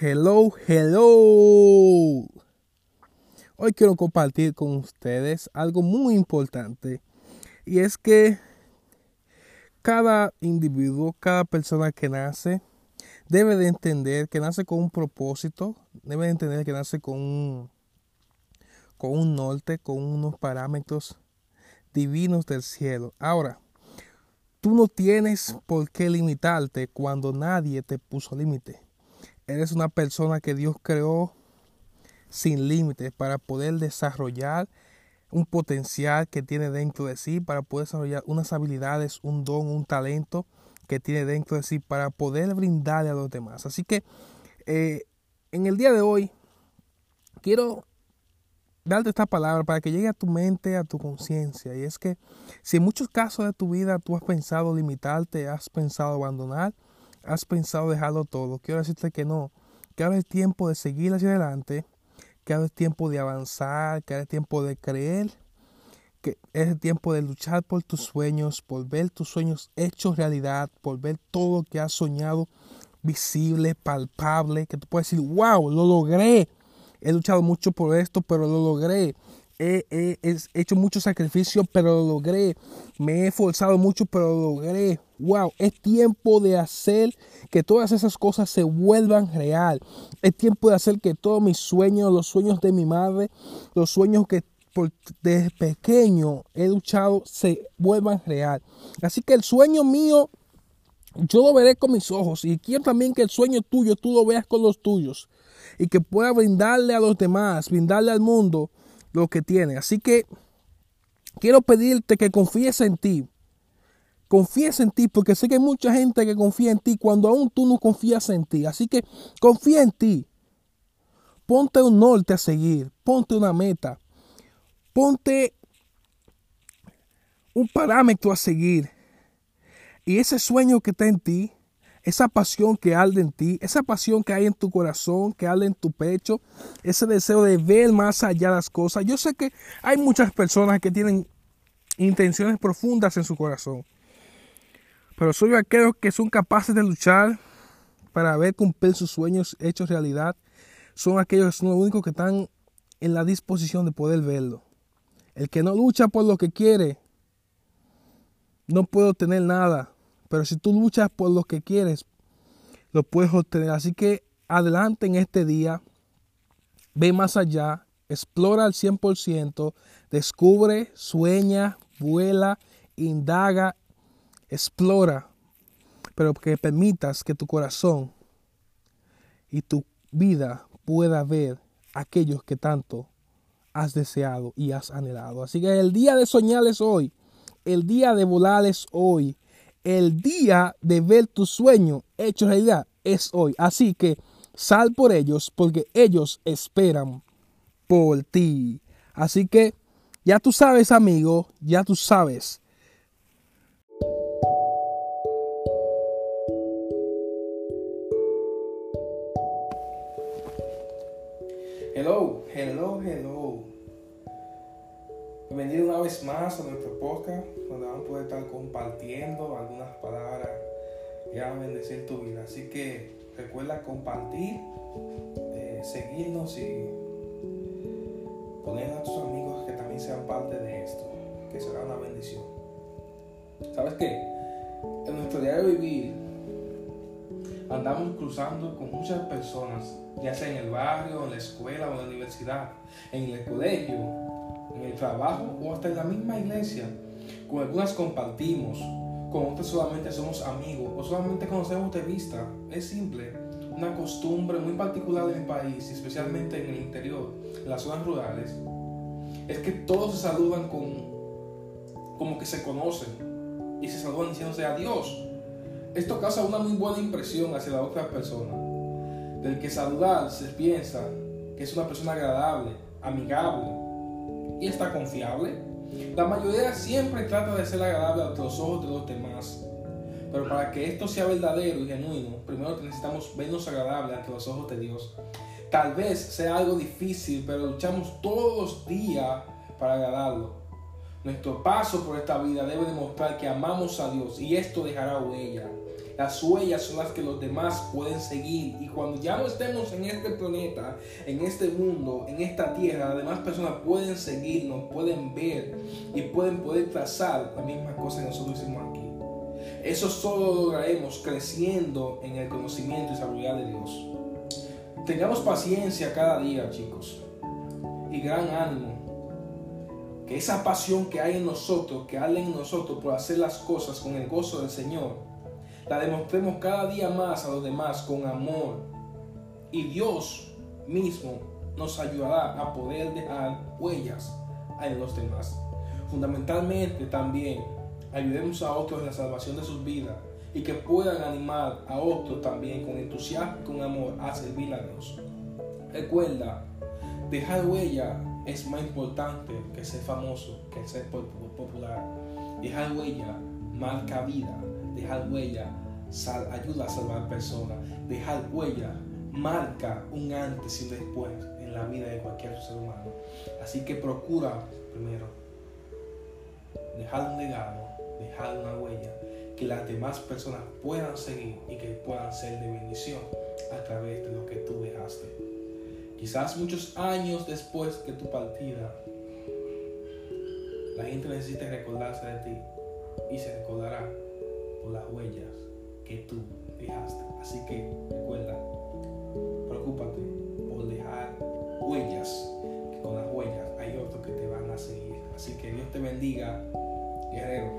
Hello, hello. Hoy quiero compartir con ustedes algo muy importante y es que cada individuo, cada persona que nace, debe de entender que nace con un propósito, debe de entender que nace con un, con un norte, con unos parámetros divinos del cielo. Ahora, tú no tienes por qué limitarte cuando nadie te puso límite. Eres una persona que Dios creó sin límites para poder desarrollar un potencial que tiene dentro de sí, para poder desarrollar unas habilidades, un don, un talento que tiene dentro de sí, para poder brindarle a los demás. Así que eh, en el día de hoy quiero darte esta palabra para que llegue a tu mente, a tu conciencia. Y es que si en muchos casos de tu vida tú has pensado limitarte, has pensado abandonar, has pensado dejarlo todo, quiero decirte que no, que ahora es tiempo de seguir hacia adelante, que ahora es tiempo de avanzar, que ahora es tiempo de creer, que es el tiempo de luchar por tus sueños, por ver tus sueños hechos realidad, por ver todo lo que has soñado visible, palpable, que tú puedes decir, wow, lo logré. He luchado mucho por esto, pero lo logré he, hecho mucho sacrificio, pero lo logré. Me he esforzado mucho, pero lo logré. Wow, es tiempo de hacer que todas esas cosas se vuelvan real. Es tiempo de hacer que todos mis sueños, los sueños de mi madre, los sueños que desde pequeño he luchado, se vuelvan real. Así que el sueño mío, yo lo veré con mis ojos. Y quiero también que el sueño tuyo, tú lo veas con los tuyos. Y que pueda brindarle a los demás, brindarle al mundo lo que tiene. Así que quiero pedirte que confíes en ti. Confíes en ti, porque sé que hay mucha gente que confía en ti cuando aún tú no confías en ti. Así que confía en ti. Ponte un norte a seguir. Ponte una meta. Ponte un parámetro a seguir. Y ese sueño que está en ti, esa pasión que arde en ti, esa pasión que hay en tu corazón, que arde en tu pecho, ese deseo de ver más allá las cosas. Yo sé que hay muchas personas que tienen intenciones profundas en su corazón, pero soy aquellos que son capaces de luchar para ver cumplir sus sueños hechos realidad. Son aquellos que son los únicos que están en la disposición de poder verlo. El que no lucha por lo que quiere, no puede obtener nada. Pero si tú luchas por lo que quieres, lo puedes obtener. Así que adelante en este día, ve más allá, explora al 100%, descubre, sueña, vuela, indaga, explora, pero que permitas que tu corazón y tu vida pueda ver aquellos que tanto has deseado y has anhelado. Así que el día de soñar es hoy, el día de volar es hoy, el día de ver tu sueño hecho realidad es hoy. Así que sal por ellos porque ellos esperan por ti. Así que ya tú sabes, amigo, ya tú sabes. Hello, hello, hello. Bienvenido una vez más a nuestro podcast, donde vamos a poder estar compartiendo algunas palabras que van a bendecir tu vida. Así que recuerda compartir, eh, seguirnos y poner a tus amigos que también sean parte de esto, que será una bendición. ¿Sabes qué? En nuestro diario vivir andamos cruzando con muchas personas, ya sea en el barrio, en la escuela o en la universidad, en el colegio en el trabajo o hasta en la misma iglesia. Con algunas compartimos, con otras solamente somos amigos o solamente conocemos de vista. Es simple, una costumbre muy particular en el país, especialmente en el interior, en las zonas rurales, es que todos se saludan con como que se conocen y se saludan diciéndose adiós. Esto causa una muy buena impresión hacia la otra persona. Del que saludar se piensa que es una persona agradable, amigable, y está confiable. La mayoría siempre trata de ser agradable ante los ojos de los demás. Pero para que esto sea verdadero y genuino, primero necesitamos vernos agradables ante los ojos de Dios. Tal vez sea algo difícil, pero luchamos todos los días para agradarlo. Nuestro paso por esta vida debe demostrar que amamos a Dios y esto dejará huella. Las huellas son las que los demás pueden seguir. Y cuando ya no estemos en este planeta, en este mundo, en esta tierra, las demás personas pueden seguirnos, pueden ver y pueden poder trazar la misma cosa que nosotros hicimos aquí. Eso solo lo lograremos creciendo en el conocimiento y sabiduría de Dios. Tengamos paciencia cada día, chicos, y gran ánimo. Que esa pasión que hay en nosotros, que hay en nosotros por hacer las cosas con el gozo del Señor, la demostremos cada día más a los demás con amor. Y Dios mismo nos ayudará a poder dejar huellas en los demás. Fundamentalmente también ayudemos a otros en la salvación de sus vidas y que puedan animar a otros también con entusiasmo y con amor a servir a Dios. Recuerda, dejar huella es más importante que ser famoso, que ser popular. Dejar huella marca vida, dejar huella ayuda a salvar personas, dejar huella marca un antes y un después en la vida de cualquier ser humano. Así que procura primero dejar un legado, dejar una huella que las demás personas puedan seguir y que puedan ser de bendición a través de lo que tú dejaste. Quizás muchos años después que tu partida, la gente necesite recordarse de ti y se recordará por las huellas que tú dejaste. Así que recuerda, preocúpate por dejar huellas, que con las huellas hay otros que te van a seguir. Así que Dios te bendiga, guerrero.